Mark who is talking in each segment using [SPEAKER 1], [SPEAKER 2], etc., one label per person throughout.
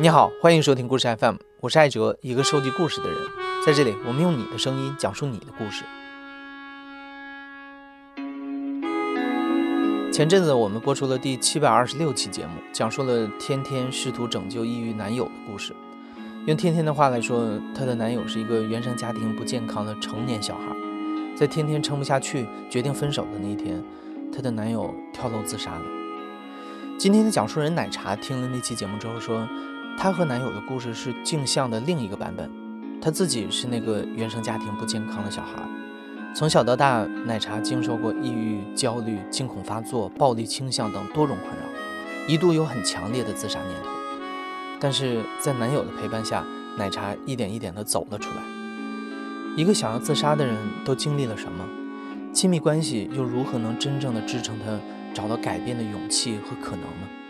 [SPEAKER 1] 你好，欢迎收听故事 FM，我是艾哲，一个收集故事的人。在这里，我们用你的声音讲述你的故事。前阵子我们播出了第七百二十六期节目，讲述了天天试图拯救抑郁男友的故事。用天天的话来说，她的男友是一个原生家庭不健康的成年小孩。在天天撑不下去，决定分手的那一天，她的男友跳楼自杀了。今天的讲述人奶茶听了那期节目之后说。她和男友的故事是镜像的另一个版本，她自己是那个原生家庭不健康的小孩，从小到大，奶茶经受过抑郁、焦虑、惊恐发作、暴力倾向等多种困扰，一度有很强烈的自杀念头。但是在男友的陪伴下，奶茶一点一点的走了出来。一个想要自杀的人都经历了什么？亲密关系又如何能真正的支撑他找到改变的勇气和可能呢？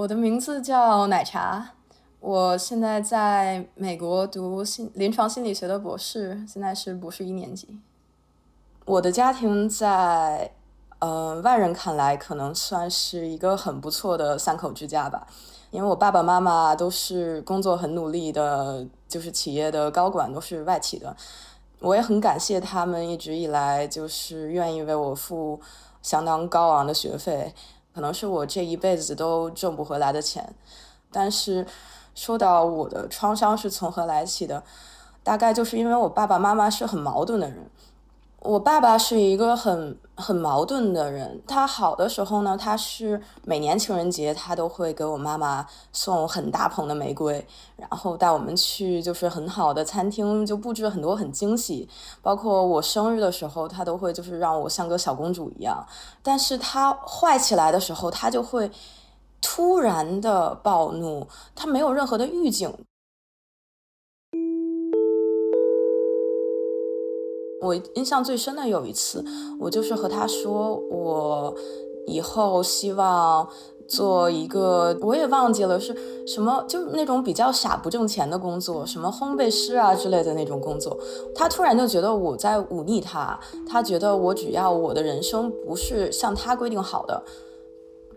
[SPEAKER 2] 我的名字叫奶茶，我现在在美国读心临床心理学的博士，现在是博士一年级。我的家庭在呃外人看来可能算是一个很不错的三口之家吧，因为我爸爸妈妈都是工作很努力的，就是企业的高管，都是外企的。我也很感谢他们一直以来就是愿意为我付相当高昂的学费。可能是我这一辈子都挣不回来的钱，但是说到我的创伤是从何来起的，大概就是因为我爸爸妈妈是很矛盾的人。我爸爸是一个很很矛盾的人，他好的时候呢，他是每年情人节他都会给我妈妈送很大捧的玫瑰，然后带我们去就是很好的餐厅，就布置很多很惊喜，包括我生日的时候，他都会就是让我像个小公主一样。但是他坏起来的时候，他就会突然的暴怒，他没有任何的预警。我印象最深的有一次，我就是和他说，我以后希望做一个，我也忘记了是什么，就那种比较傻不挣钱的工作，什么烘焙师啊之类的那种工作。他突然就觉得我在忤逆他，他觉得我只要我的人生不是像他规定好的，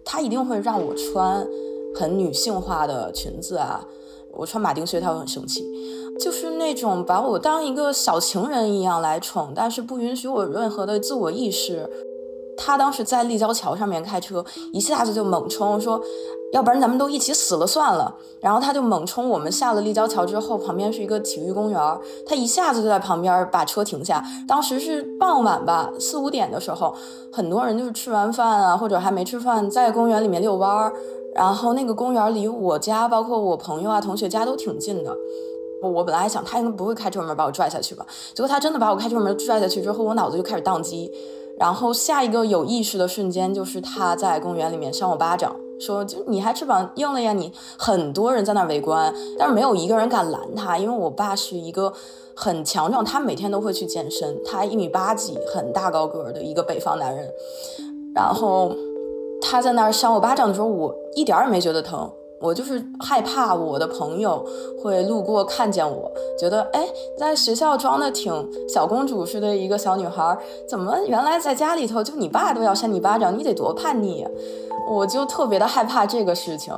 [SPEAKER 2] 他一定会让我穿很女性化的裙子啊，我穿马丁靴他会很生气。就是那种把我当一个小情人一样来宠，但是不允许我任何的自我意识。他当时在立交桥上面开车，一下子就猛冲，说要不然咱们都一起死了算了。然后他就猛冲，我们下了立交桥之后，旁边是一个体育公园，他一下子就在旁边把车停下。当时是傍晚吧，四五点的时候，很多人就是吃完饭啊，或者还没吃饭，在公园里面遛弯儿。然后那个公园离我家，包括我朋友啊、同学家都挺近的。我本来还想他应该不会开车门把我拽下去吧，结果他真的把我开车门拽下去之后，我脑子就开始宕机，然后下一个有意识的瞬间就是他在公园里面扇我巴掌，说就你还翅膀硬了呀你！很多人在那围观，但是没有一个人敢拦他，因为我爸是一个很强壮，他每天都会去健身，他一米八几，很大高个的一个北方男人，然后他在那儿扇我巴掌的时候，我一点也没觉得疼。我就是害怕我的朋友会路过看见我，觉得哎，在学校装的挺小公主似的一个小女孩，怎么原来在家里头就你爸都要扇你巴掌，你得多叛逆呀！我就特别的害怕这个事情。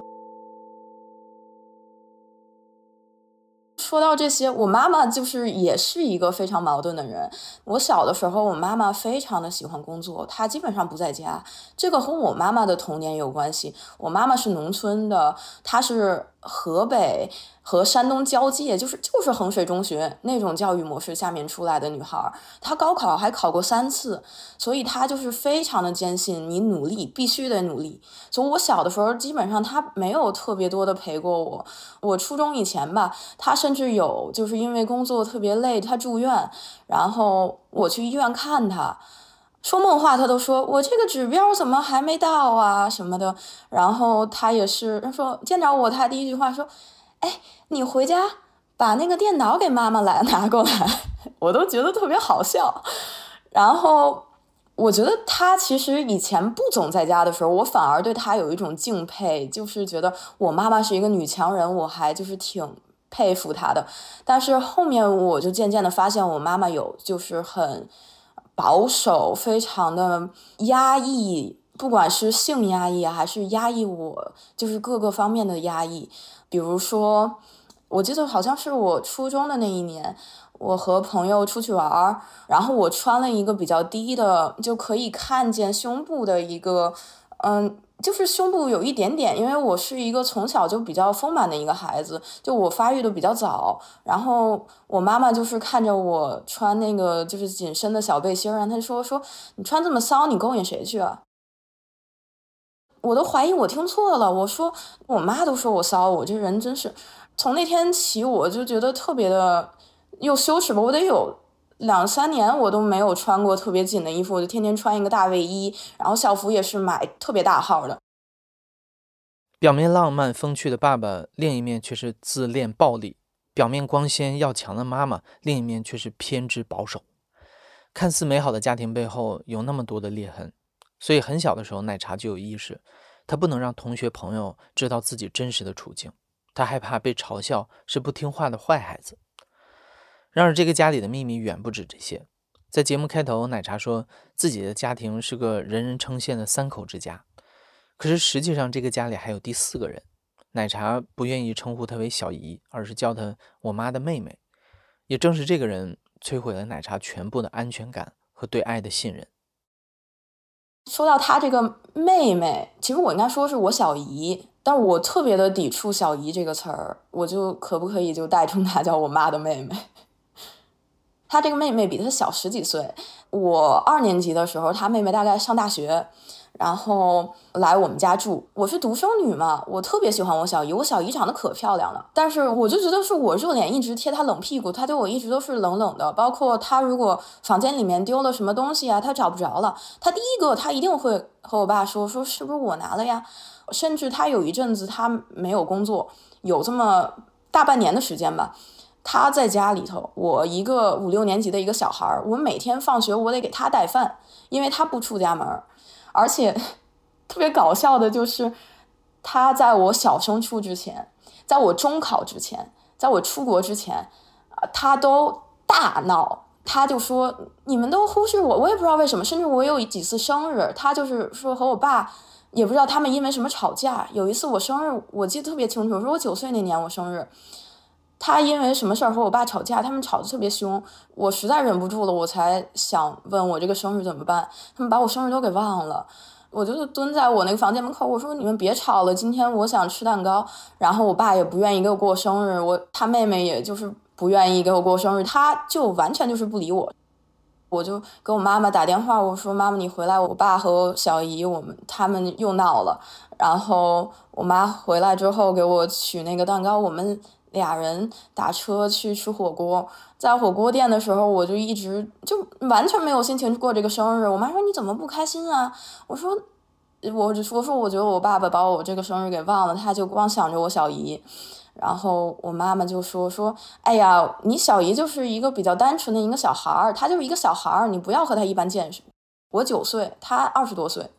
[SPEAKER 2] 说到这些，我妈妈就是也是一个非常矛盾的人。我小的时候，我妈妈非常的喜欢工作，她基本上不在家。这个和我妈妈的童年有关系。我妈妈是农村的，她是。河北和山东交界，就是就是衡水中学那种教育模式下面出来的女孩，她高考还考过三次，所以她就是非常的坚信你努力必须得努力。从我小的时候，基本上她没有特别多的陪过我。我初中以前吧，她甚至有就是因为工作特别累，她住院，然后我去医院看她。说梦话，他都说我这个指标怎么还没到啊什么的。然后他也是说见着我，他第一句话说：“哎，你回家把那个电脑给妈妈来拿过来。”我都觉得特别好笑。然后我觉得他其实以前不总在家的时候，我反而对他有一种敬佩，就是觉得我妈妈是一个女强人，我还就是挺佩服她的。但是后面我就渐渐的发现，我妈妈有就是很。保守，非常的压抑，不管是性压抑，还是压抑我，就是各个方面的压抑。比如说，我记得好像是我初中的那一年，我和朋友出去玩儿，然后我穿了一个比较低的，就可以看见胸部的一个，嗯。就是胸部有一点点，因为我是一个从小就比较丰满的一个孩子，就我发育的比较早。然后我妈妈就是看着我穿那个就是紧身的小背心儿，然后她说说你穿这么骚，你勾引谁去啊？我都怀疑我听错了，我说我妈都说我骚，我这人真是。从那天起，我就觉得特别的又羞耻吧，我得有。两三年我都没有穿过特别紧的衣服，我就天天穿一个大卫衣，然后校服也是买特别大号的。
[SPEAKER 1] 表面浪漫风趣的爸爸，另一面却是自恋暴力；表面光鲜要强的妈妈，另一面却是偏执保守。看似美好的家庭背后有那么多的裂痕，所以很小的时候，奶茶就有意识，他不能让同学朋友知道自己真实的处境，他害怕被嘲笑是不听话的坏孩子。然而，这个家里的秘密远不止这些。在节目开头，奶茶说自己的家庭是个人人称羡的三口之家，可是实际上这个家里还有第四个人。奶茶不愿意称呼她为小姨，而是叫她我妈的妹妹。也正是这个人摧毁了奶茶全部的安全感和对爱的信任。
[SPEAKER 2] 说到她这个妹妹，其实我应该说是我小姨，但我特别的抵触“小姨”这个词儿，我就可不可以就代称她叫我妈的妹妹？她这个妹妹比她小十几岁。我二年级的时候，她妹妹大概上大学，然后来我们家住。我是独生女嘛，我特别喜欢我小姨。我小姨长得可漂亮了，但是我就觉得是我热脸一直贴她冷屁股，她对我一直都是冷冷的。包括她如果房间里面丢了什么东西啊，她找不着了，她第一个她一定会和我爸说，说是不是我拿了呀？甚至她有一阵子她没有工作，有这么大半年的时间吧。他在家里头，我一个五六年级的一个小孩儿，我每天放学我得给他带饭，因为他不出家门儿，而且 特别搞笑的就是，他在我小升初之前，在我中考之前，在我出国之前，啊，他都大闹，他就说你们都忽视我，我也不知道为什么，甚至我有几次生日，他就是说和我爸也不知道他们因为什么吵架，有一次我生日，我记得特别清楚，说我九岁那年我生日。他因为什么事儿和我爸吵架？他们吵得特别凶，我实在忍不住了，我才想问我这个生日怎么办？他们把我生日都给忘了，我就是蹲在我那个房间门口，我说你们别吵了，今天我想吃蛋糕。然后我爸也不愿意给我过生日，我他妹妹也就是不愿意给我过生日，他就完全就是不理我。我就给我妈妈打电话，我说妈妈你回来，我爸和小姨我们他们又闹了。然后我妈回来之后给我取那个蛋糕，我们。俩人打车去吃火锅，在火锅店的时候，我就一直就完全没有心情过这个生日。我妈说：“你怎么不开心啊？”我说：“我就说说，我觉得我爸爸把我这个生日给忘了，他就光想着我小姨。”然后我妈妈就说：“说，哎呀，你小姨就是一个比较单纯的一个小孩儿，她就是一个小孩儿，你不要和她一般见识。我九岁，她二十多岁。”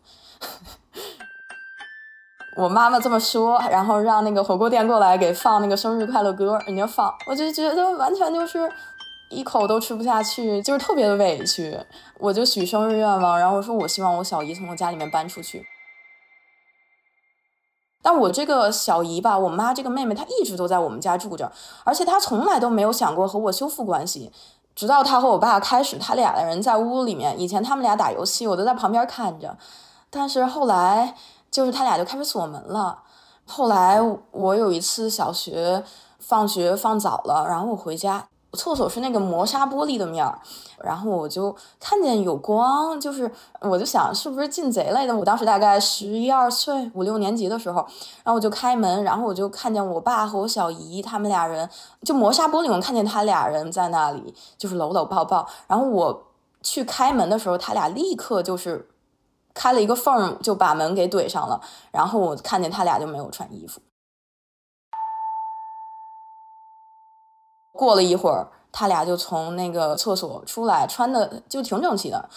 [SPEAKER 2] 我妈妈这么说，然后让那个火锅店过来给放那个生日快乐歌，人家放，我就觉得完全就是一口都吃不下去，就是特别的委屈。我就许生日愿望，然后说我希望我小姨从我家里面搬出去。但我这个小姨吧，我妈这个妹妹，她一直都在我们家住着，而且她从来都没有想过和我修复关系，直到她和我爸开始，他俩的人在屋里面，以前他们俩打游戏，我都在旁边看着，但是后来。就是他俩就开始锁门了。后来我有一次小学放学放早了，然后我回家，厕所是那个磨砂玻璃的面儿，然后我就看见有光，就是我就想是不是进贼来的。我当时大概十一二岁，五六年级的时候，然后我就开门，然后我就看见我爸和我小姨他们俩人，就磨砂玻璃，我看见他俩人在那里，就是搂搂抱抱。然后我去开门的时候，他俩立刻就是。开了一个缝，就把门给怼上了。然后我看见他俩就没有穿衣服。过了一会儿，他俩就从那个厕所出来，穿的就挺整齐的。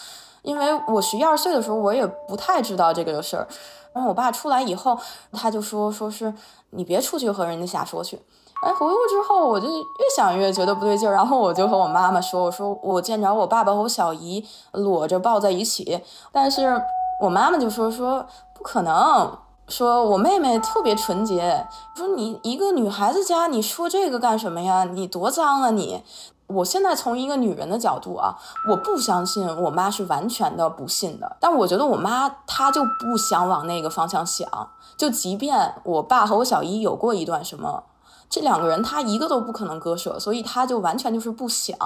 [SPEAKER 2] 因为我十一二岁的时候，我也不太知道这个事儿。然后我爸出来以后，他就说：“说是你别出去和人家瞎说去。”哎，回屋之后，我就越想越觉得不对劲儿，然后我就和我妈妈说：“我说我见着我爸爸和我小姨裸着抱在一起，但是。”我妈妈就说说不可能，说我妹妹特别纯洁，说你一个女孩子家你说这个干什么呀？你多脏啊你！我现在从一个女人的角度啊，我不相信我妈是完全的不信的，但我觉得我妈她就不想往那个方向想，就即便我爸和我小姨有过一段什么，这两个人她一个都不可能割舍，所以她就完全就是不想。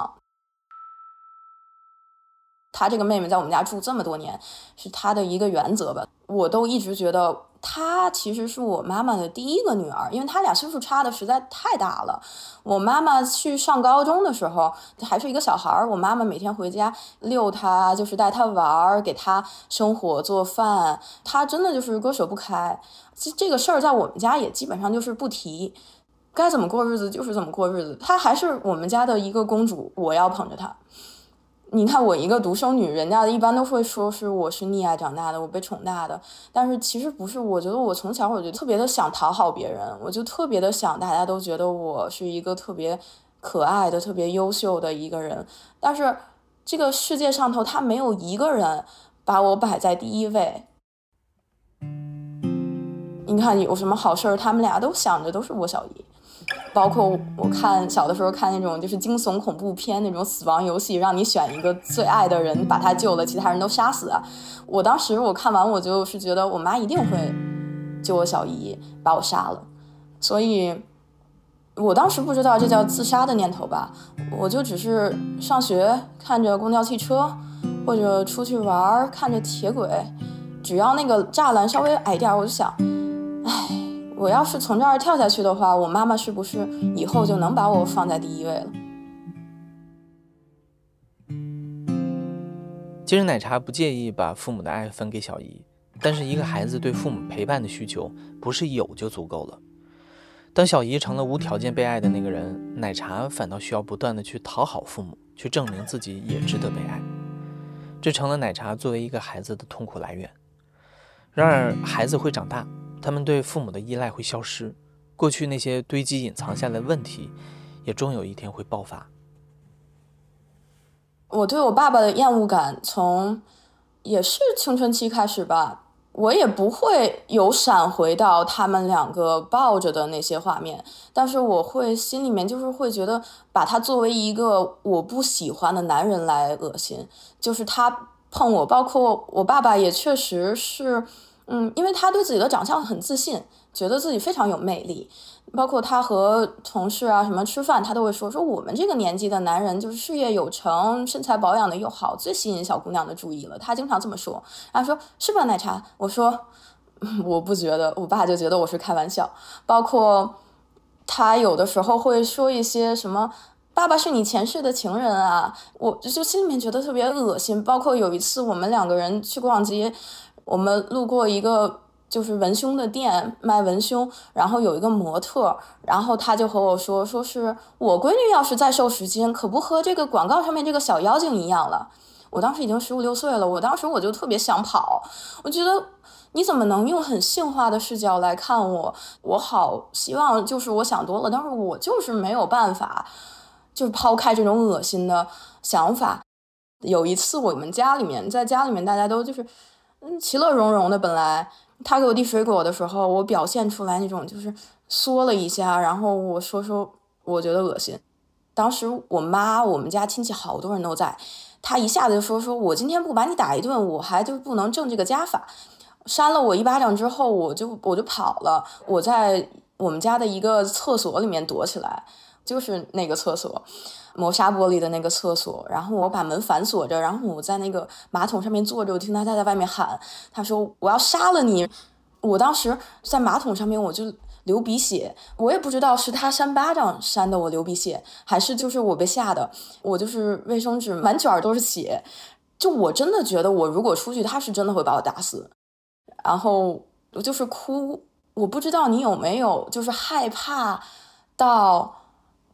[SPEAKER 2] 她这个妹妹在我们家住这么多年，是她的一个原则吧，我都一直觉得。她其实是我妈妈的第一个女儿，因为她俩岁数差的实在太大了。我妈妈去上高中的时候还是一个小孩儿，我妈妈每天回家遛她，就是带她玩儿，给她生火做饭，她真的就是割舍不开。这这个事儿在我们家也基本上就是不提，该怎么过日子就是怎么过日子。她还是我们家的一个公主，我要捧着她。你看我一个独生女，人家一般都会说是我是溺爱长大的，我被宠大的。但是其实不是，我觉得我从小我就特别的想讨好别人，我就特别的想大家都觉得我是一个特别可爱的、特别优秀的一个人。但是这个世界上头，他没有一个人把我摆在第一位。你看有什么好事儿，他们俩都想着都是我小姨。包括我看小的时候看那种就是惊悚恐怖片那种死亡游戏，让你选一个最爱的人把他救了，其他人都杀死。我当时我看完我就是觉得我妈一定会救我小姨，把我杀了。所以，我当时不知道这叫自杀的念头吧，我就只是上学看着公交汽车，或者出去玩看着铁轨，只要那个栅栏稍微矮点，我就想，唉。我要是从这儿跳下去的话，我妈妈是不是以后就能把我放在第一位了？
[SPEAKER 1] 其实奶茶不介意把父母的爱分给小姨，但是一个孩子对父母陪伴的需求不是有就足够了。当小姨成了无条件被爱的那个人，奶茶反倒需要不断的去讨好父母，去证明自己也值得被爱。这成了奶茶作为一个孩子的痛苦来源。然而，孩子会长大。他们对父母的依赖会消失，过去那些堆积隐藏下来的问题，也终有一天会爆发。
[SPEAKER 2] 我对我爸爸的厌恶感从也是青春期开始吧，我也不会有闪回到他们两个抱着的那些画面，但是我会心里面就是会觉得把他作为一个我不喜欢的男人来恶心，就是他碰我，包括我爸爸也确实是。嗯，因为他对自己的长相很自信，觉得自己非常有魅力。包括他和同事啊什么吃饭，他都会说说我们这个年纪的男人就是事业有成，身材保养的又好，最吸引小姑娘的注意了。他经常这么说，他说是吧，奶茶？我说 我不觉得，我爸就觉得我是开玩笑。包括他有的时候会说一些什么“爸爸是你前世的情人啊”，我就心里面觉得特别恶心。包括有一次我们两个人去逛街。我们路过一个就是文胸的店，卖文胸，然后有一个模特，然后他就和我说，说是我闺女要是再瘦十斤，可不和这个广告上面这个小妖精一样了。我当时已经十五六岁了，我当时我就特别想跑，我觉得你怎么能用很性化的视角来看我？我好希望就是我想多了，但是我就是没有办法，就是抛开这种恶心的想法。有一次我们家里面在家里面大家都就是。嗯，其乐融融的。本来他给我递水果的时候，我表现出来那种就是缩了一下，然后我说说我觉得恶心。当时我妈，我们家亲戚好多人都在，他一下子就说说我今天不把你打一顿，我还就不能挣这个家法。扇了我一巴掌之后，我就我就跑了，我在我们家的一个厕所里面躲起来，就是那个厕所。磨砂玻璃的那个厕所，然后我把门反锁着，然后我在那个马桶上面坐着，我听他在在外面喊，他说我要杀了你。我当时在马桶上面我就流鼻血，我也不知道是他扇巴掌扇的我流鼻血，还是就是我被吓的，我就是卫生纸满卷都是血，就我真的觉得我如果出去，他是真的会把我打死。然后我就是哭，我不知道你有没有就是害怕到。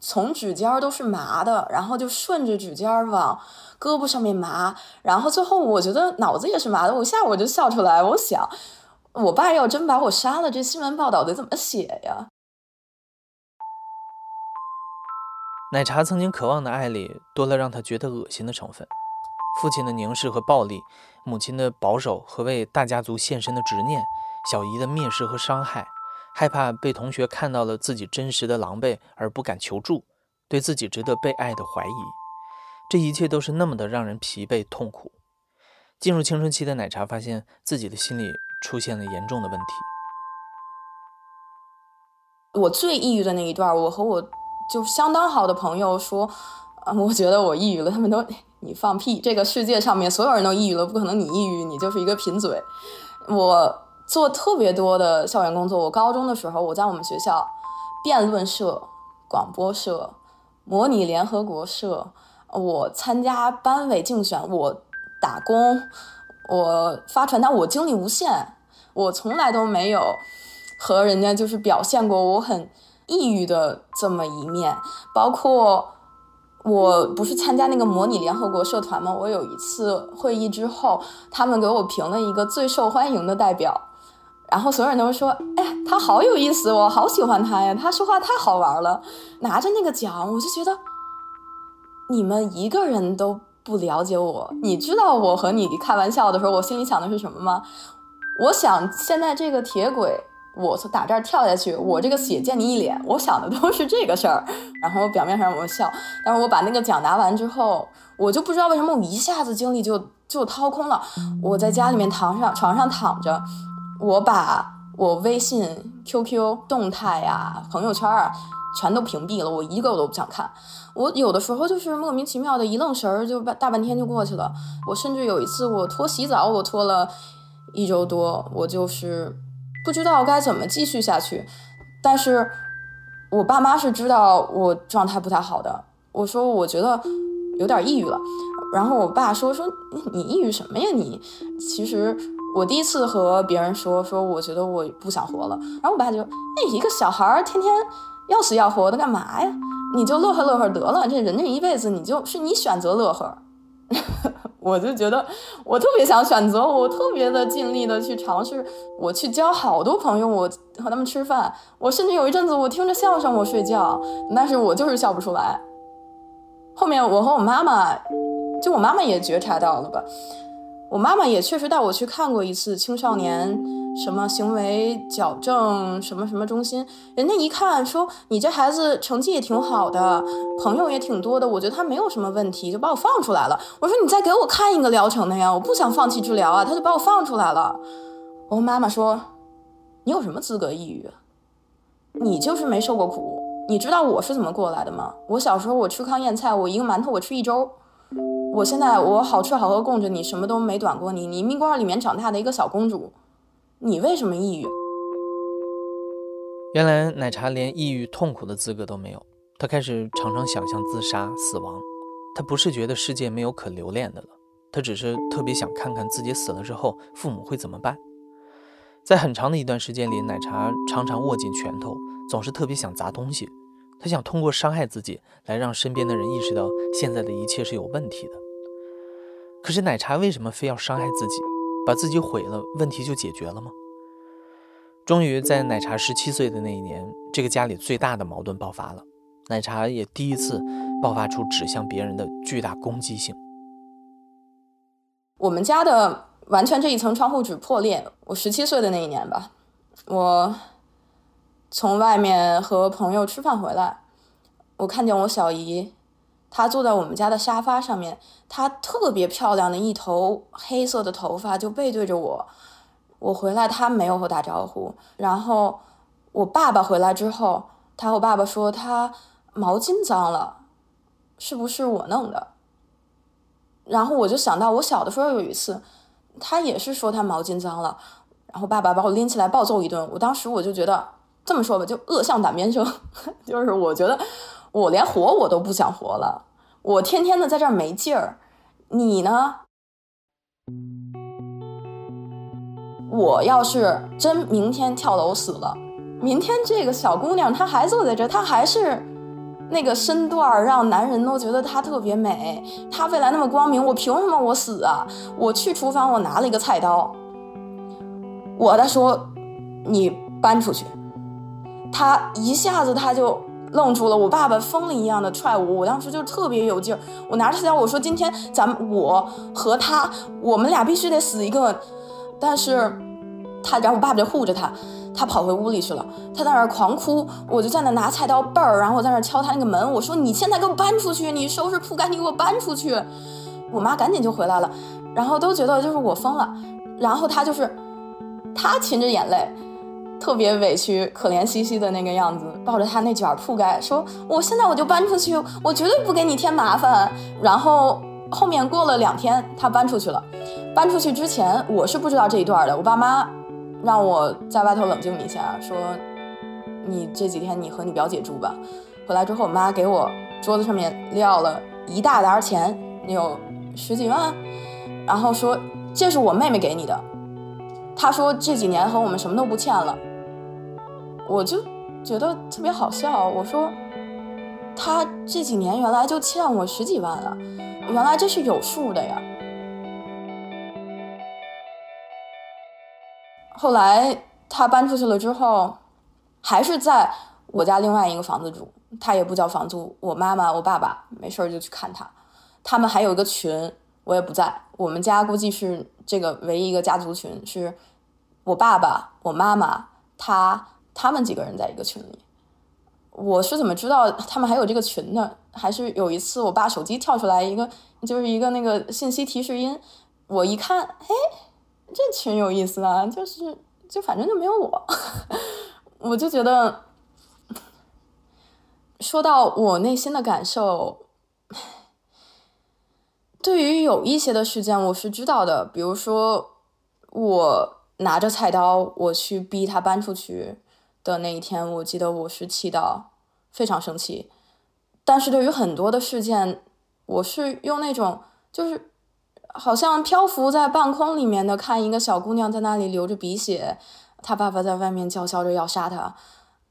[SPEAKER 2] 从指尖都是麻的，然后就顺着指尖往胳膊上面麻，然后最后我觉得脑子也是麻的。我一下我就笑出来，我想，我爸要真把我杀了，这新闻报道得怎么写呀？
[SPEAKER 1] 奶茶曾经渴望的爱里多了让他觉得恶心的成分。父亲的凝视和暴力，母亲的保守和为大家族献身的执念，小姨的蔑视和伤害，害怕被同学看到了自己真实的狼狈而不敢求助，对自己值得被爱的怀疑，这一切都是那么的让人疲惫痛苦。进入青春期的奶茶发现自己的心理出现了严重的问题。
[SPEAKER 2] 我最抑郁的那一段，我和我就相当好的朋友说，啊，我觉得我抑郁了。他们都，你放屁！这个世界上面所有人都抑郁了，不可能你抑郁，你就是一个贫嘴。我做特别多的校园工作。我高中的时候，我在我们学校辩论社、广播社、模拟联合国社，我参加班委竞选，我打工，我发传单，我精力无限，我从来都没有。和人家就是表现过我很抑郁的这么一面，包括我不是参加那个模拟联合国社团吗？我有一次会议之后，他们给我评了一个最受欢迎的代表，然后所有人都说：“哎呀，他好有意思，我好喜欢他呀，他说话太好玩了。”拿着那个奖，我就觉得你们一个人都不了解我。你知道我和你开玩笑的时候，我心里想的是什么吗？我想现在这个铁轨。我从打这儿跳下去，我这个血溅你一脸，我想的都是这个事儿。然后表面上我笑，但是我把那个奖拿完之后，我就不知道为什么我一下子精力就就掏空了。我在家里面躺上床上躺着，我把我微信、QQ 动态呀、朋友圈啊全都屏蔽了，我一个我都不想看。我有的时候就是莫名其妙的一愣神儿，就半大半天就过去了。我甚至有一次我拖洗澡，我拖了一周多，我就是。不知道该怎么继续下去，但是我爸妈是知道我状态不太好的。我说我觉得有点抑郁了，然后我爸说说你抑郁什么呀你？其实我第一次和别人说说我觉得我不想活了，然后我爸就那一个小孩儿天天要死要活的干嘛呀？你就乐呵乐呵得了，这人这一辈子你就是你选择乐呵。我就觉得我特别想选择，我特别的尽力的去尝试，我去交好多朋友，我和他们吃饭，我甚至有一阵子我听着相声我睡觉，但是我就是笑不出来。后面我和我妈妈，就我妈妈也觉察到了吧。我妈妈也确实带我去看过一次青少年什么行为矫正什么什么中心，人家一看说你这孩子成绩也挺好的，朋友也挺多的，我觉得他没有什么问题，就把我放出来了。我说你再给我看一个疗程的呀，我不想放弃治疗啊，他就把我放出来了。我妈妈说你有什么资格抑郁？你就是没受过苦，你知道我是怎么过来的吗？我小时候我吃糠咽菜，我一个馒头我吃一周。我现在我好吃好喝供着你，什么都没短过你。你蜜罐里面长大的一个小公主，你为什么抑郁？
[SPEAKER 1] 原来奶茶连抑郁痛苦的资格都没有，她开始常常想象自杀死亡。她不是觉得世界没有可留恋的了，她只是特别想看看自己死了之后父母会怎么办。在很长的一段时间里，奶茶常常握紧拳头，总是特别想砸东西。他想通过伤害自己来让身边的人意识到现在的一切是有问题的。可是奶茶为什么非要伤害自己，把自己毁了，问题就解决了吗？终于在奶茶十七岁的那一年，这个家里最大的矛盾爆发了，奶茶也第一次爆发出指向别人的巨大攻击性。
[SPEAKER 2] 我们家的完全这一层窗户纸破裂，我十七岁的那一年吧，我。从外面和朋友吃饭回来，我看见我小姨，她坐在我们家的沙发上面，她特别漂亮的一头黑色的头发就背对着我。我回来，她没有和我打招呼。然后我爸爸回来之后，他和我爸爸说他毛巾脏了，是不是我弄的？然后我就想到我小的时候有一次，他也是说他毛巾脏了，然后爸爸把我拎起来暴揍一顿。我当时我就觉得。这么说吧，就恶向胆边生，就是我觉得我连活我都不想活了，我天天的在这儿没劲儿，你呢？我要是真明天跳楼死了，明天这个小姑娘她还坐在这，她还是那个身段，让男人都觉得她特别美，她未来那么光明，我凭什么我死啊？我去厨房，我拿了一个菜刀，我在说你搬出去。他一下子他就愣住了。我爸爸疯了一样的踹我，我当时就特别有劲儿，我拿着菜刀我说：“今天咱们我和他，我们俩必须得死一个。”但是，他然后我爸爸就护着他，他跑回屋里去了，他在那儿狂哭，我就在那拿菜刀背儿，然后我在那敲他那个门，我说：“你现在给我搬出去，你收拾铺盖，你给我搬出去。”我妈赶紧就回来了，然后都觉得就是我疯了，然后他就是他噙着眼泪。特别委屈、可怜兮兮的那个样子，抱着他那卷铺盖说：“我现在我就搬出去，我绝对不给你添麻烦。”然后后面过了两天，他搬出去了。搬出去之前，我是不知道这一段的。我爸妈让我在外头冷静一下，说：“你这几天你和你表姐住吧。”回来之后，我妈给我桌子上面撂了一大沓钱，有十几万，然后说：“这是我妹妹给你的。”她说：“这几年和我们什么都不欠了。”我就觉得特别好笑。我说，他这几年原来就欠我十几万啊，原来这是有数的呀。后来他搬出去了之后，还是在我家另外一个房子住，他也不交房租。我妈妈、我爸爸没事就去看他，他们还有一个群，我也不在。我们家估计是这个唯一一个家族群，是我爸爸、我妈妈、他。他们几个人在一个群里，我是怎么知道他们还有这个群的？还是有一次我爸手机跳出来一个，就是一个那个信息提示音，我一看，嘿，这群有意思啊，就是就反正就没有我，我就觉得，说到我内心的感受，对于有一些的事件我是知道的，比如说我拿着菜刀我去逼他搬出去。的那一天，我记得我是气到非常生气，但是对于很多的事件，我是用那种就是好像漂浮在半空里面的，看一个小姑娘在那里流着鼻血，她爸爸在外面叫嚣着要杀她，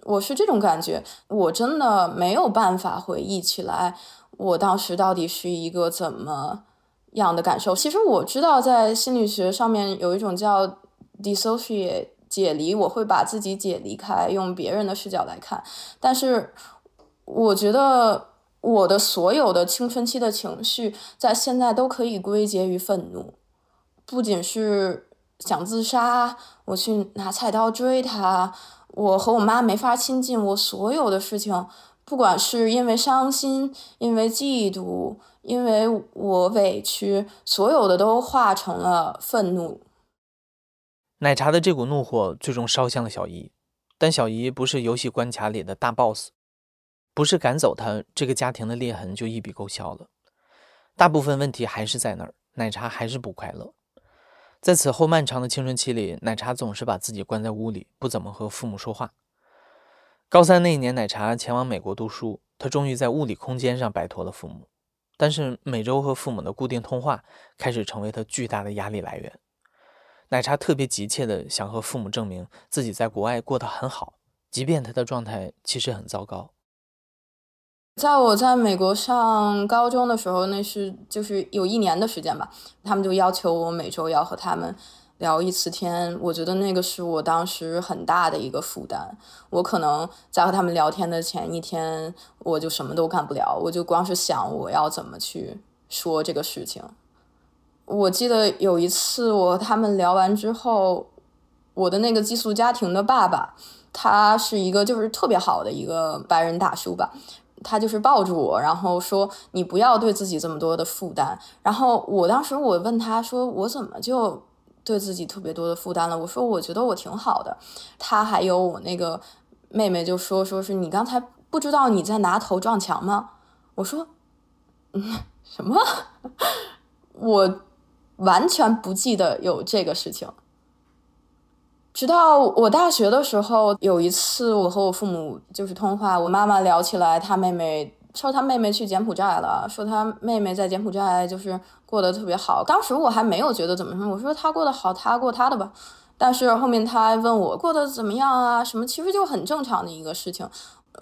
[SPEAKER 2] 我是这种感觉，我真的没有办法回忆起来我当时到底是一个怎么样的感受。其实我知道，在心理学上面有一种叫 dissociate。解离，我会把自己解离开，用别人的视角来看。但是，我觉得我的所有的青春期的情绪，在现在都可以归结于愤怒。不仅是想自杀，我去拿菜刀追他，我和我妈没法亲近，我所有的事情，不管是因为伤心，因为嫉妒，因为我委屈，所有的都化成了愤怒。
[SPEAKER 1] 奶茶的这股怒火最终烧向了小姨，但小姨不是游戏关卡里的大 boss，不是赶走她，这个家庭的裂痕就一笔勾销了。大部分问题还是在那儿，奶茶还是不快乐。在此后漫长的青春期里，奶茶总是把自己关在屋里，不怎么和父母说话。高三那一年，奶茶前往美国读书，她终于在物理空间上摆脱了父母，但是每周和父母的固定通话开始成为她巨大的压力来源。奶茶特别急切地想和父母证明自己在国外过得很好，即便他的状态其实很糟糕。
[SPEAKER 2] 在我在美国上高中的时候，那是就是有一年的时间吧，他们就要求我每周要和他们聊一次天。我觉得那个是我当时很大的一个负担。我可能在和他们聊天的前一天，我就什么都干不了，我就光是想我要怎么去说这个事情。我记得有一次，我和他们聊完之后，我的那个寄宿家庭的爸爸，他是一个就是特别好的一个白人大叔吧，他就是抱住我，然后说：“你不要对自己这么多的负担。”然后我当时我问他说：“我怎么就对自己特别多的负担了？”我说：“我觉得我挺好的。”他还有我那个妹妹就说：“说是你刚才不知道你在拿头撞墙吗？”我说：“嗯，什么？我。”完全不记得有这个事情，直到我大学的时候，有一次我和我父母就是通话，我妈妈聊起来，她妹妹说她妹妹去柬埔寨了，说她妹妹在柬埔寨就是过得特别好。当时我还没有觉得怎么说，我说她过得好，她过她的吧。但是后面她问我过得怎么样啊，什么其实就很正常的一个事情。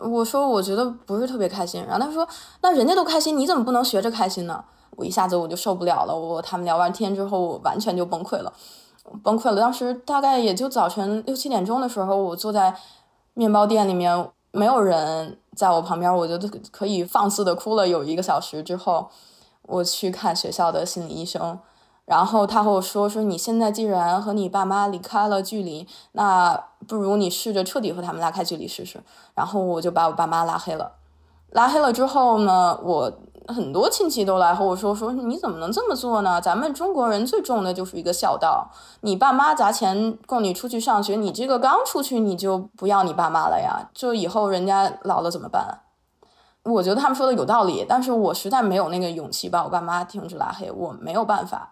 [SPEAKER 2] 我说我觉得不是特别开心，然后她说那人家都开心，你怎么不能学着开心呢？我一下子我就受不了了，我他们聊完天之后，我完全就崩溃了，崩溃了。当时大概也就早晨六七点钟的时候，我坐在面包店里面，没有人在我旁边，我觉得可以放肆的哭了有一个小时之后，我去看学校的心理医生，然后他和我说说你现在既然和你爸妈离开了距离，那不如你试着彻底和他们拉开距离试试。然后我就把我爸妈拉黑了，拉黑了之后呢，我。很多亲戚都来和我说说你怎么能这么做呢？咱们中国人最重的就是一个孝道。你爸妈砸钱供你出去上学，你这个刚出去你就不要你爸妈了呀？就以后人家老了怎么办？我觉得他们说的有道理，但是我实在没有那个勇气把我爸妈停止拉黑，我没有办法。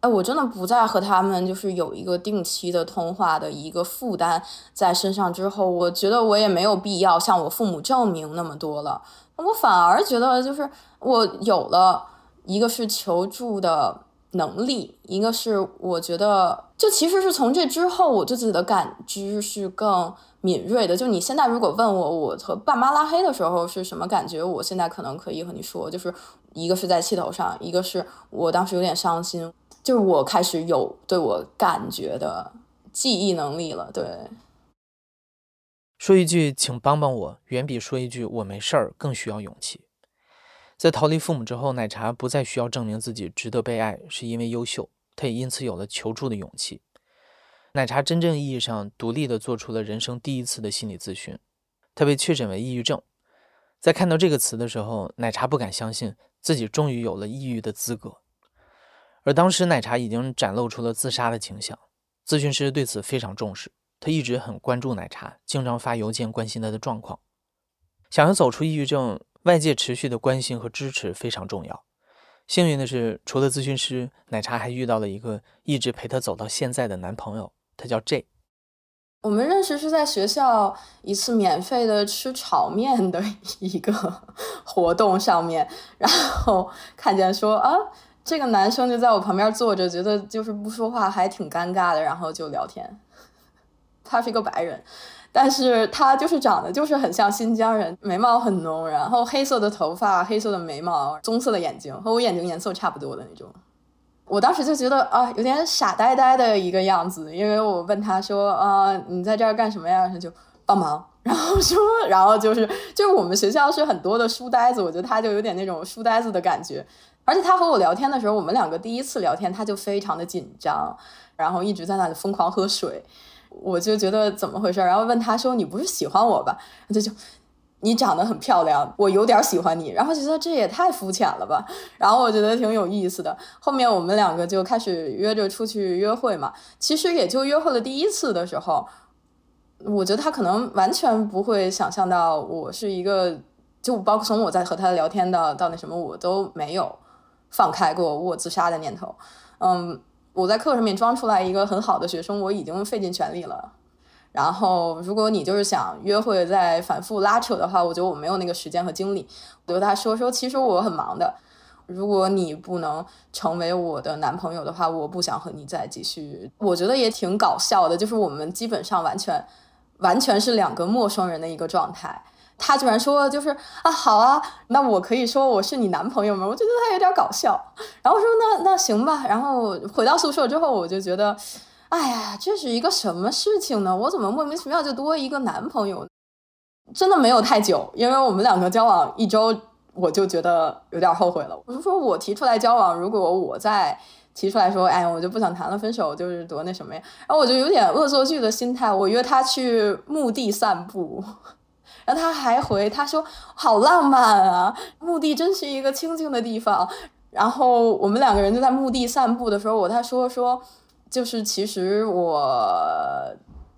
[SPEAKER 2] 哎，我真的不再和他们就是有一个定期的通话的一个负担在身上之后，我觉得我也没有必要向我父母证明那么多了。我反而觉得，就是我有了一个是求助的能力，一个是我觉得，就其实是从这之后，我对自己的感知是更敏锐的。就你现在如果问我，我和爸妈拉黑的时候是什么感觉，我现在可能可以和你说，就是一个是在气头上，一个是我当时有点伤心，就是我开始有对我感觉的记忆能力了，对。
[SPEAKER 1] 说一句“请帮帮我”，远比说一句“我没事儿”更需要勇气。在逃离父母之后，奶茶不再需要证明自己值得被爱，是因为优秀，他也因此有了求助的勇气。奶茶真正意义上独立地做出了人生第一次的心理咨询，他被确诊为抑郁症。在看到这个词的时候，奶茶不敢相信自己终于有了抑郁的资格。而当时，奶茶已经展露出了自杀的倾向，咨询师对此非常重视。他一直很关注奶茶，经常发邮件关心他的状况。想要走出抑郁症，外界持续的关心和支持非常重要。幸运的是，除了咨询师，奶茶还遇到了一个一直陪她走到现在的男朋友，他叫 J。
[SPEAKER 2] 我们认识是在学校一次免费的吃炒面的 一个活动上面，然后看见说啊，这个男生就在我旁边坐着，觉得就是不说话还挺尴尬的，然后就聊天。他是一个白人，但是他就是长得就是很像新疆人，眉毛很浓，然后黑色的头发，黑色的眉毛，棕色的眼睛，和我眼睛颜色差不多的那种。我当时就觉得啊，有点傻呆呆的一个样子，因为我问他说啊，你在这儿干什么呀？他就帮忙，然后说，然后就是就是我们学校是很多的书呆子，我觉得他就有点那种书呆子的感觉。而且他和我聊天的时候，我们两个第一次聊天，他就非常的紧张，然后一直在那里疯狂喝水。我就觉得怎么回事，然后问他说：“你不是喜欢我吧？”他就你长得很漂亮，我有点喜欢你。”然后觉得这也太肤浅了吧。然后我觉得挺有意思的。后面我们两个就开始约着出去约会嘛。其实也就约会了第一次的时候，我觉得他可能完全不会想象到我是一个，就包括从我在和他聊天的到那什么，我都没有放开过我自杀的念头。嗯。我在课上面装出来一个很好的学生，我已经费尽全力了。然后，如果你就是想约会再反复拉扯的话，我觉得我没有那个时间和精力。我对他说说，其实我很忙的。如果你不能成为我的男朋友的话，我不想和你再继续。我觉得也挺搞笑的，就是我们基本上完全完全是两个陌生人的一个状态。他居然说就是啊好啊，那我可以说我是你男朋友吗？我觉得他有点搞笑。然后说那那行吧。然后回到宿舍之后，我就觉得，哎呀，这是一个什么事情呢？我怎么莫名其妙就多一个男朋友？真的没有太久，因为我们两个交往一周，我就觉得有点后悔了。我就说我提出来交往，如果我再提出来说，哎，我就不想谈了，分手就是多那什么呀？然后我就有点恶作剧的心态，我约他去墓地散步。然后他还回他说好浪漫啊，墓地真是一个清静的地方。然后我们两个人就在墓地散步的时候，我他说说，就是其实我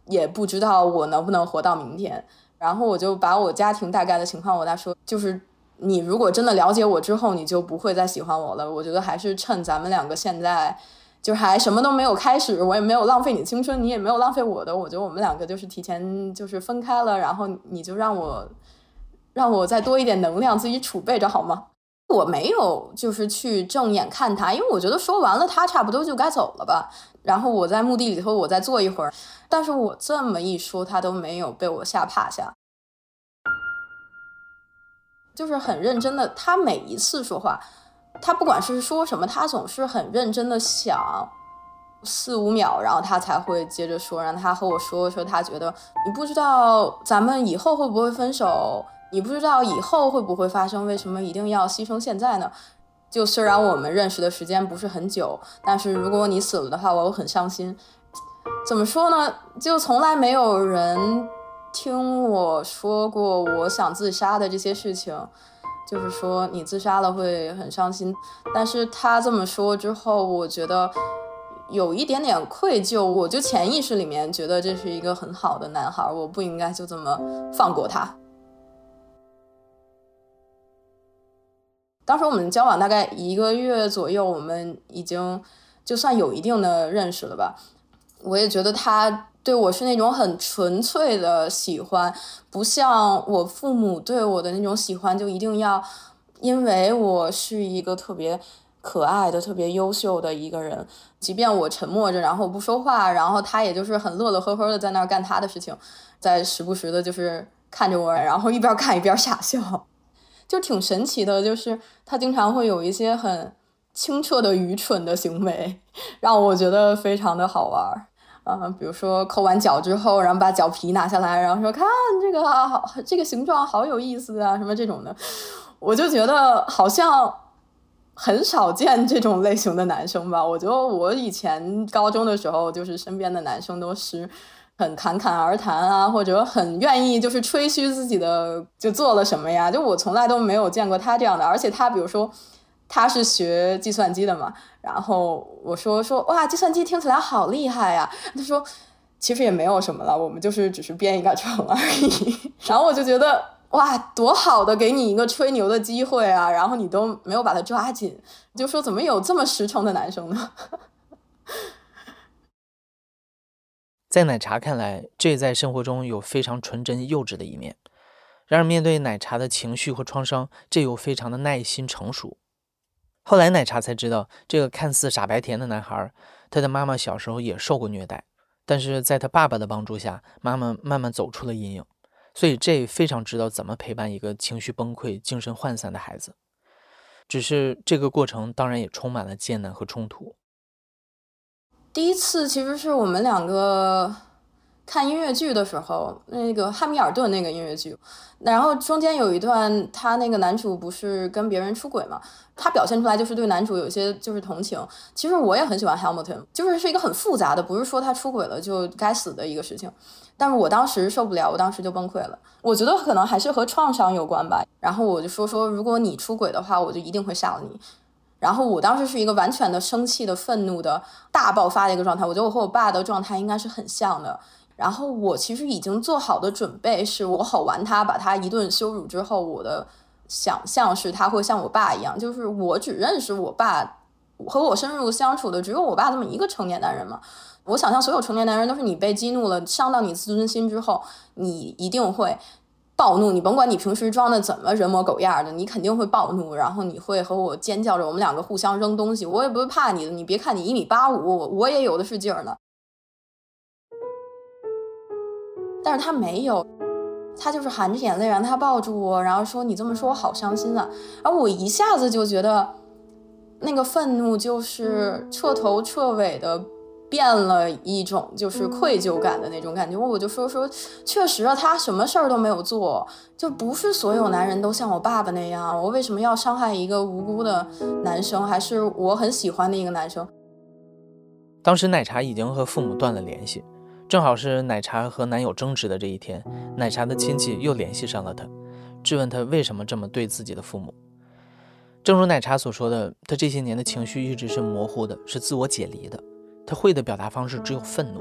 [SPEAKER 2] 也不知道我能不能活到明天。然后我就把我家庭大概的情况，我他说就是你如果真的了解我之后，你就不会再喜欢我了。我觉得还是趁咱们两个现在。就还什么都没有开始，我也没有浪费你青春，你也没有浪费我的。我觉得我们两个就是提前就是分开了，然后你就让我让我再多一点能量自己储备着好吗？我没有就是去正眼看他，因为我觉得说完了他差不多就该走了吧。然后我在墓地里头我再坐一会儿，但是我这么一说，他都没有被我吓趴下，就是很认真的，他每一次说话。他不管是说什么，他总是很认真的想四五秒，然后他才会接着说。让他和我说说，他觉得你不知道咱们以后会不会分手，你不知道以后会不会发生，为什么一定要牺牲现在呢？就虽然我们认识的时间不是很久，但是如果你死了的话，我很伤心。怎么说呢？就从来没有人听我说过我想自杀的这些事情，就是说你自杀了会很伤心。但是他这么说之后，我觉得有一点点愧疚，我就潜意识里面觉得这是一个很好的男孩，我不应该就这么放过他。当时我们交往大概一个月左右，我们已经就算有一定的认识了吧。我也觉得他对我是那种很纯粹的喜欢，不像我父母对我的那种喜欢，就一定要因为我是一个特别可爱的、特别优秀的一个人，即便我沉默着，然后不说话，然后他也就是很乐乐呵呵的在那儿干他的事情，在时不时的就是看着我，然后一边看一边傻笑。就挺神奇的，就是他经常会有一些很清澈的愚蠢的行为，让我觉得非常的好玩啊，比如说抠完脚之后，然后把脚皮拿下来，然后说看这个好，这个形状好有意思啊，什么这种的，我就觉得好像很少见这种类型的男生吧。我觉得我以前高中的时候，就是身边的男生都是。很侃侃而谈啊，或者很愿意就是吹嘘自己的就做了什么呀？就我从来都没有见过他这样的，而且他比如说他是学计算机的嘛，然后我说说哇，计算机听起来好厉害呀，他说其实也没有什么了，我们就是只是编一个程而已。然后我就觉得哇，多好的给你一个吹牛的机会啊，然后你都没有把他抓紧，就说怎么有这么实诚的男生呢？
[SPEAKER 1] 在奶茶看来，这在生活中有非常纯真幼稚的一面。然而，面对奶茶的情绪和创伤，这又非常的耐心成熟。后来，奶茶才知道，这个看似傻白甜的男孩，他的妈妈小时候也受过虐待，但是在他爸爸的帮助下，妈妈慢慢走出了阴影。所以，这非常知道怎么陪伴一个情绪崩溃、精神涣散的孩子。只是这个过程当然也充满了艰难和冲突。
[SPEAKER 2] 第一次其实是我们两个看音乐剧的时候，那个汉密尔顿那个音乐剧，然后中间有一段，他那个男主不是跟别人出轨嘛，他表现出来就是对男主有些就是同情。其实我也很喜欢 Hamilton，就是是一个很复杂的，不是说他出轨了就该死的一个事情。但是我当时受不了，我当时就崩溃了。我觉得可能还是和创伤有关吧。然后我就说说，如果你出轨的话，我就一定会杀了你。然后我当时是一个完全的生气的、愤怒的大爆发的一个状态，我觉得我和我爸的状态应该是很像的。然后我其实已经做好的准备是，我吼完他，把他一顿羞辱之后，我的想象是他会像我爸一样，就是我只认识我爸，和我深入相处的只有我爸这么一个成年男人嘛。我想象所有成年男人都是你被激怒了，伤到你自尊心之后，你一定会。暴怒，你甭管你平时装的怎么人模狗样的，你肯定会暴怒，然后你会和我尖叫着，我们两个互相扔东西，我也不会怕你的。你别看你一米八五，我也有的是劲儿呢。但是他没有，他就是含着眼泪，让他抱住我，然后说：“你这么说，我好伤心啊。”然后我一下子就觉得，那个愤怒就是彻头彻尾的。变了一种就是愧疚感的那种感觉，我就说说，确实啊，他什么事儿都没有做，就不是所有男人都像我爸爸那样，我为什么要伤害一个无辜的男生，还是我很喜欢的一个男生？
[SPEAKER 1] 当时奶茶已经和父母断了联系，正好是奶茶和男友争执的这一天，奶茶的亲戚又联系上了她，质问她为什么这么对自己的父母。正如奶茶所说的，她这些年的情绪一直是模糊的，是自我解离的。她会的表达方式只有愤怒，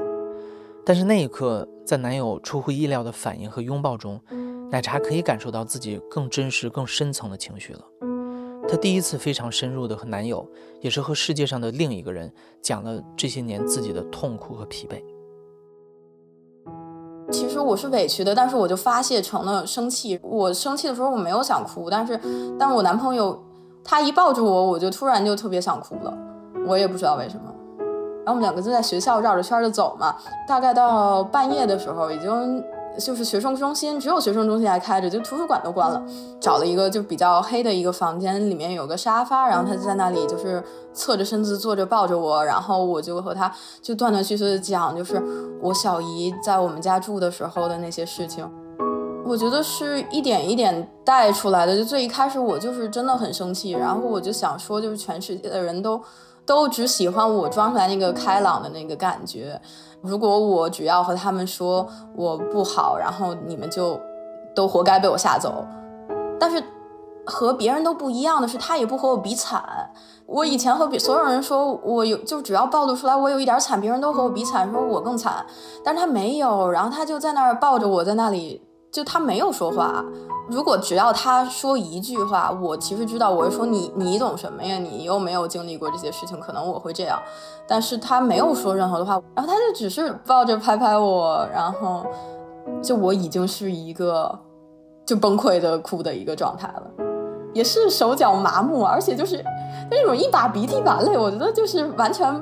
[SPEAKER 1] 但是那一刻，在男友出乎意料的反应和拥抱中，奶茶可以感受到自己更真实、更深层的情绪了。她第一次非常深入的和男友，也是和世界上的另一个人，讲了这些年自己的痛苦和疲惫。
[SPEAKER 2] 其实我是委屈的，但是我就发泄成了生气。我生气的时候我没有想哭，但是，但我男朋友他一抱住我，我就突然就特别想哭了，我也不知道为什么。然后我们两个就在学校绕着圈儿的走嘛，大概到半夜的时候，已经就是学生中心只有学生中心还开着，就图书馆都关了。找了一个就比较黑的一个房间，里面有个沙发，然后他就在那里就是侧着身子坐着抱着我，然后我就和他就断断续续的讲，就是我小姨在我们家住的时候的那些事情。我觉得是一点一点带出来的。就最一开始我就是真的很生气，然后我就想说，就是全世界的人都都只喜欢我装出来那个开朗的那个感觉。如果我只要和他们说我不好，然后你们就都活该被我吓走。但是和别人都不一样的是，他也不和我比惨。我以前和比所有人说我有，就只要暴露出来我有一点惨，别人都和我比惨，说我更惨。但是他没有，然后他就在那儿抱着我在那里。就他没有说话，如果只要他说一句话，我其实知道我会说你你懂什么呀？你又没有经历过这些事情，可能我会这样。但是他没有说任何的话，然后他就只是抱着拍拍我，然后就我已经是一个就崩溃的哭的一个状态了，也是手脚麻木，而且就是那种一把鼻涕一把泪，我觉得就是完全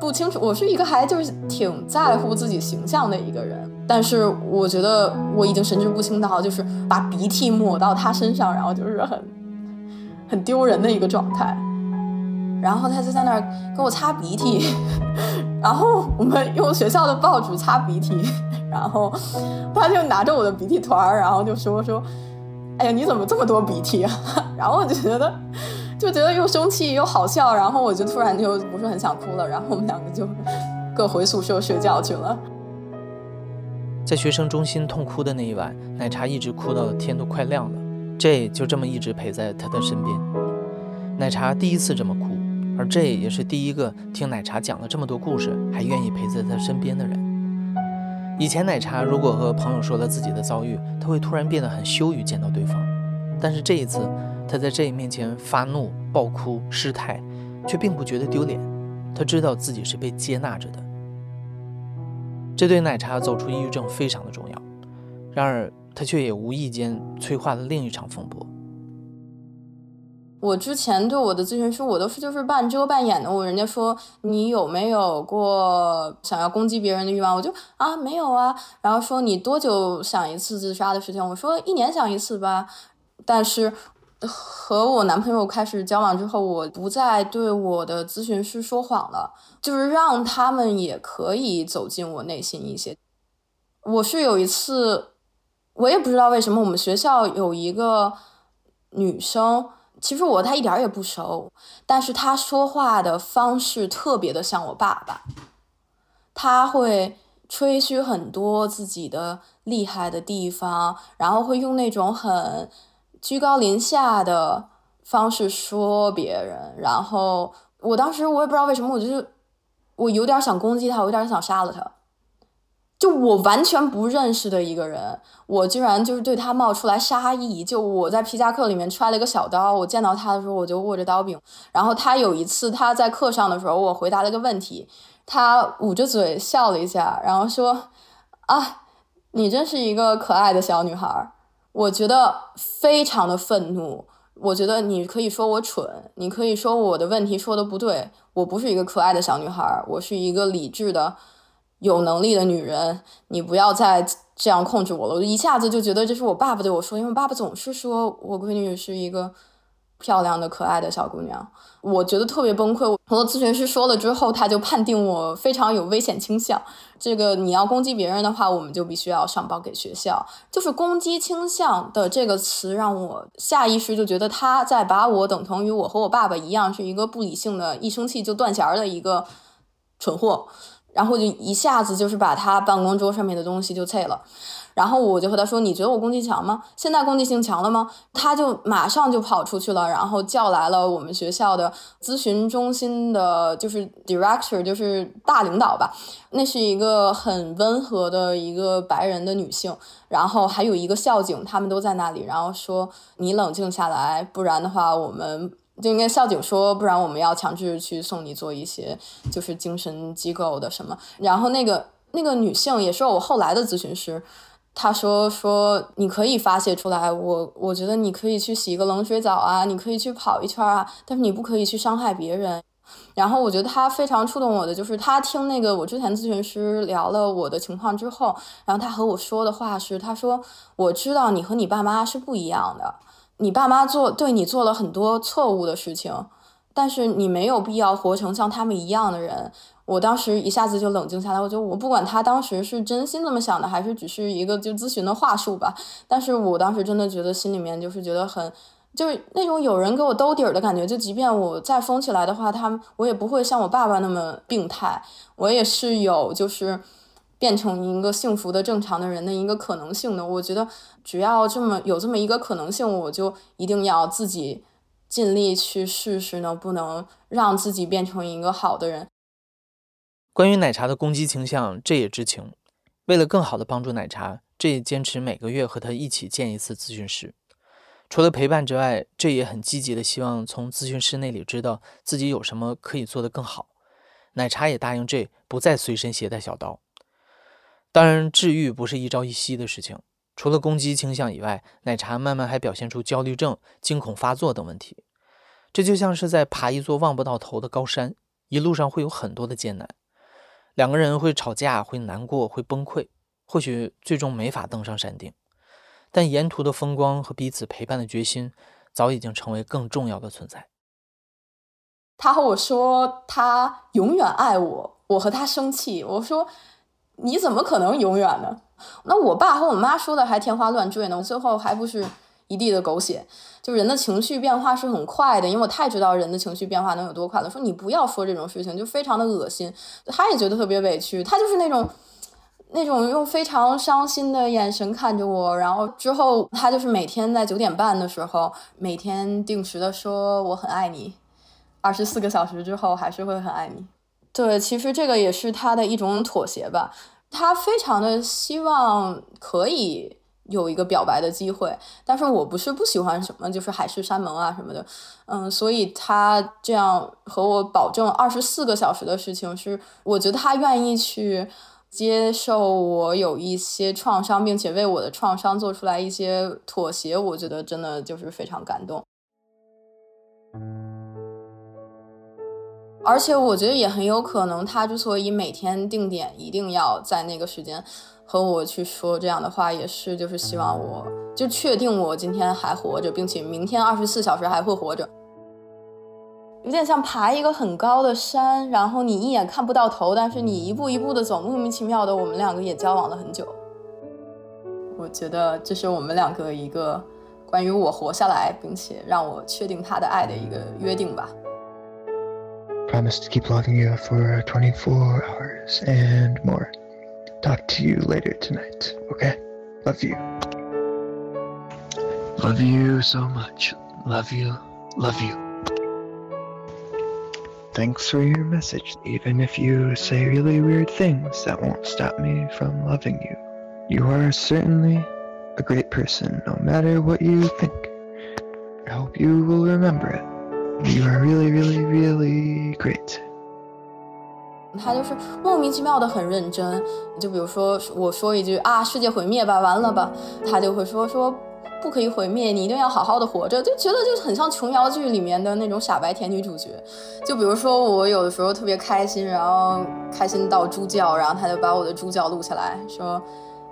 [SPEAKER 2] 不清楚。我是一个还就是挺在乎自己形象的一个人。但是我觉得我已经神志不清到，就是把鼻涕抹到他身上，然后就是很很丢人的一个状态。然后他就在那儿给我擦鼻涕，然后我们用学校的报纸擦鼻涕，然后他就拿着我的鼻涕团儿，然后就说说：“哎呀，你怎么这么多鼻涕啊？” 然后我就觉得就觉得又生气又好笑，然后我就突然就不是很想哭了，然后我们两个就各回宿舍睡觉去了。
[SPEAKER 1] 在学生中心痛哭的那一晚，奶茶一直哭到天都快亮了，J 就这么一直陪在他的身边。奶茶第一次这么哭，而 J 也是第一个听奶茶讲了这么多故事还愿意陪在他身边的人。以前奶茶如果和朋友说了自己的遭遇，他会突然变得很羞于见到对方，但是这一次他在这一面前发怒、爆哭、失态，却并不觉得丢脸，他知道自己是被接纳着的。这对奶茶走出抑郁症非常的重要，然而他却也无意间催化了另一场风波。
[SPEAKER 2] 我之前对我的咨询师，我都是就是半遮半掩的。我人家说你有没有过想要攻击别人的欲望，我就啊没有啊。然后说你多久想一次自杀的事情，我说一年想一次吧。但是。和我男朋友开始交往之后，我不再对我的咨询师说谎了，就是让他们也可以走进我内心一些。我是有一次，我也不知道为什么，我们学校有一个女生，其实我她一点也不熟，但是她说话的方式特别的像我爸爸，她会吹嘘很多自己的厉害的地方，然后会用那种很。居高临下的方式说别人，然后我当时我也不知道为什么，我就是我有点想攻击他，我有点想杀了他。就我完全不认识的一个人，我居然就是对他冒出来杀意。就我在皮夹克里面揣了一个小刀，我见到他的时候我就握着刀柄。然后他有一次他在课上的时候，我回答了个问题，他捂着嘴笑了一下，然后说：“啊，你真是一个可爱的小女孩。”我觉得非常的愤怒。我觉得你可以说我蠢，你可以说我的问题说的不对。我不是一个可爱的小女孩，我是一个理智的、有能力的女人。你不要再这样控制我了。我一下子就觉得这是我爸爸对我说，因为爸爸总是说我闺女是一个。漂亮的、可爱的小姑娘，我觉得特别崩溃。我和咨询师说了之后，他就判定我非常有危险倾向。这个你要攻击别人的话，我们就必须要上报给学校。就是攻击倾向的这个词，让我下意识就觉得他在把我等同于我和我爸爸一样，是一个不理性的、一生气就断弦儿的一个蠢货。然后就一下子就是把他办公桌上面的东西就碎了。然后我就和他说：“你觉得我攻击强吗？现在攻击性强了吗？”他就马上就跑出去了，然后叫来了我们学校的咨询中心的，就是 director，就是大领导吧。那是一个很温和的一个白人的女性，然后还有一个校警，他们都在那里。然后说：“你冷静下来，不然的话，我们就应该校警说，不然我们要强制去送你做一些就是精神机构的什么。”然后那个那个女性也是我后来的咨询师。他说：“说你可以发泄出来，我我觉得你可以去洗一个冷水澡啊，你可以去跑一圈啊，但是你不可以去伤害别人。”然后我觉得他非常触动我的，就是他听那个我之前咨询师聊了我的情况之后，然后他和我说的话是：“他说我知道你和你爸妈是不一样的，你爸妈做对你做了很多错误的事情，但是你没有必要活成像他们一样的人。”我当时一下子就冷静下来，我觉得我不管他当时是真心这么想的，还是只是一个就咨询的话术吧，但是我当时真的觉得心里面就是觉得很，就是那种有人给我兜底儿的感觉，就即便我再疯起来的话，他我也不会像我爸爸那么病态，我也是有就是变成一个幸福的正常的人的一个可能性的。我觉得只要这么有这么一个可能性，我就一定要自己尽力去试试，能不能让自己变成一个好的人。
[SPEAKER 1] 关于奶茶的攻击倾向，这也知情。为了更好的帮助奶茶，这也坚持每个月和他一起见一次咨询师。除了陪伴之外，这也很积极的希望从咨询师那里知道自己有什么可以做得更好。奶茶也答应这不再随身携带小刀。当然，治愈不是一朝一夕的事情。除了攻击倾向以外，奶茶慢慢还表现出焦虑症、惊恐发作等问题。这就像是在爬一座望不到头的高山，一路上会有很多的艰难。两个人会吵架，会难过，会崩溃，或许最终没法登上山顶，但沿途的风光和彼此陪伴的决心，早已经成为更重要的存在。
[SPEAKER 2] 他和我说他永远爱我，我和他生气，我说你怎么可能永远呢？那我爸和我妈说的还天花乱坠呢，最后还不是。一地的狗血，就人的情绪变化是很快的，因为我太知道人的情绪变化能有多快了。说你不要说这种事情，就非常的恶心。他也觉得特别委屈，他就是那种那种用非常伤心的眼神看着我。然后之后他就是每天在九点半的时候，每天定时的说我很爱你，二十四个小时之后还是会很爱你。对，其实这个也是他的一种妥协吧。他非常的希望可以。有一个表白的机会，但是我不是不喜欢什么，就是海誓山盟啊什么的，嗯，所以他这样和我保证二十四个小时的事情，是我觉得他愿意去接受我有一些创伤，并且为我的创伤做出来一些妥协，我觉得真的就是非常感动。而且我觉得也很有可能，他之所以每天定点一定要在那个时间。和我去说这样的话，也是就是希望我就确定我今天还活着，并且明天二十四小时还会活着，有点像爬一个很高的山，然后你一眼看不到头，但是你一步一步的走，莫名其妙的，我们两个也交往了很久。我觉得这是我们两个一个关于我活下来，并且让我确定他的爱的一个约定吧。
[SPEAKER 3] Promise to keep loving you for twenty four hours and more. Talk to you later tonight, okay? Love you. Love you so much. Love you. Love you. Thanks for your message. Even if you say really weird things, that won't stop me from loving you. You are certainly a great person, no matter what you think. I hope you will remember it. You are really, really, really great.
[SPEAKER 2] 他就是莫名其妙的很认真，就比如说我说一句啊世界毁灭吧，完了吧，他就会说说不可以毁灭，你一定要好好的活着，就觉得就很像琼瑶剧里面的那种傻白甜女主角。就比如说我有的时候特别开心，然后开心到猪叫，然后他就把我的猪叫录下来，说，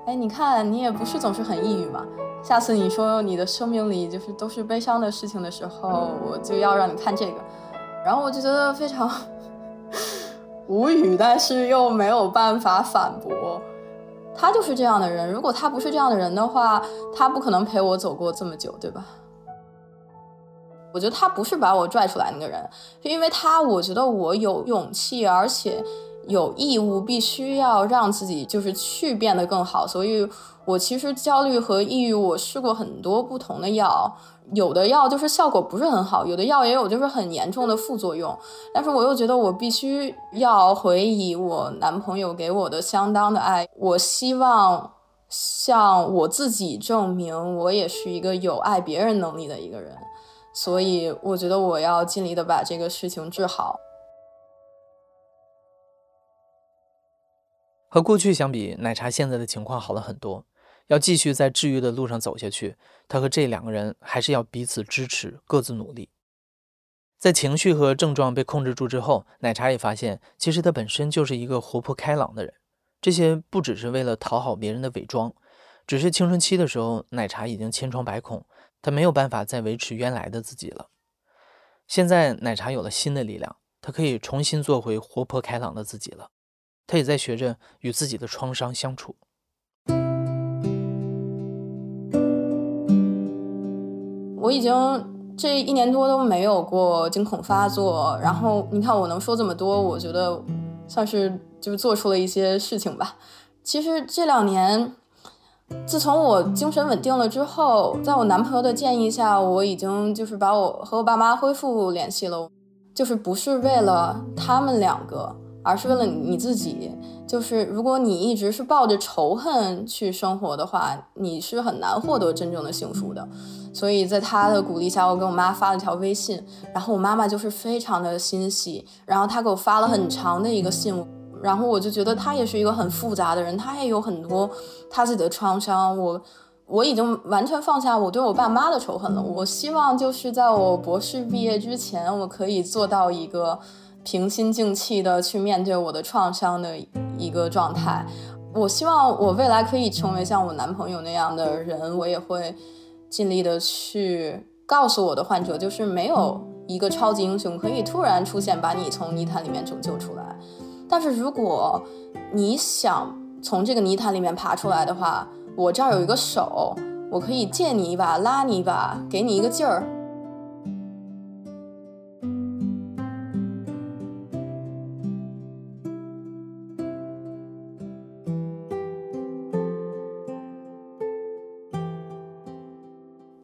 [SPEAKER 2] 哎你看你也不是总是很抑郁嘛，下次你说你的生命里就是都是悲伤的事情的时候，我就要让你看这个，然后我就觉得非常。无语，但是又没有办法反驳。他就是这样的人。如果他不是这样的人的话，他不可能陪我走过这么久，对吧？我觉得他不是把我拽出来那个人，是因为他，我觉得我有勇气，而且有义务，必须要让自己就是去变得更好。所以，我其实焦虑和抑郁，我试过很多不同的药。有的药就是效果不是很好，有的药也有就是很严重的副作用。但是我又觉得我必须要回以我男朋友给我的相当的爱。我希望向我自己证明，我也是一个有爱别人能力的一个人。所以我觉得我要尽力的把这个事情治好。
[SPEAKER 1] 和过去相比，奶茶现在的情况好了很多。要继续在治愈的路上走下去，他和这两个人还是要彼此支持，各自努力。在情绪和症状被控制住之后，奶茶也发现，其实他本身就是一个活泼开朗的人。这些不只是为了讨好别人的伪装，只是青春期的时候，奶茶已经千疮百孔，他没有办法再维持原来的自己了。现在，奶茶有了新的力量，他可以重新做回活泼开朗的自己了。他也在学着与自己的创伤相处。
[SPEAKER 2] 我已经这一年多都没有过惊恐发作，然后你看我能说这么多，我觉得算是就是做出了一些事情吧。其实这两年，自从我精神稳定了之后，在我男朋友的建议下，我已经就是把我和我爸妈恢复联系了，就是不是为了他们两个。而是为了你自己，就是如果你一直是抱着仇恨去生活的话，你是很难获得真正的幸福的。所以在他的鼓励下，我给我妈发了条微信，然后我妈妈就是非常的欣喜，然后她给我发了很长的一个信，然后我就觉得她也是一个很复杂的人，她也有很多她自己的创伤。我我已经完全放下我对我爸妈的仇恨了。我希望就是在我博士毕业之前，我可以做到一个。平心静气的去面对我的创伤的一个状态。我希望我未来可以成为像我男朋友那样的人，我也会尽力的去告诉我的患者，就是没有一个超级英雄可以突然出现把你从泥潭里面拯救出来。但是如果你想从这个泥潭里面爬出来的话，我这儿有一个手，我可以借你一把，拉你一把，给你一个劲儿。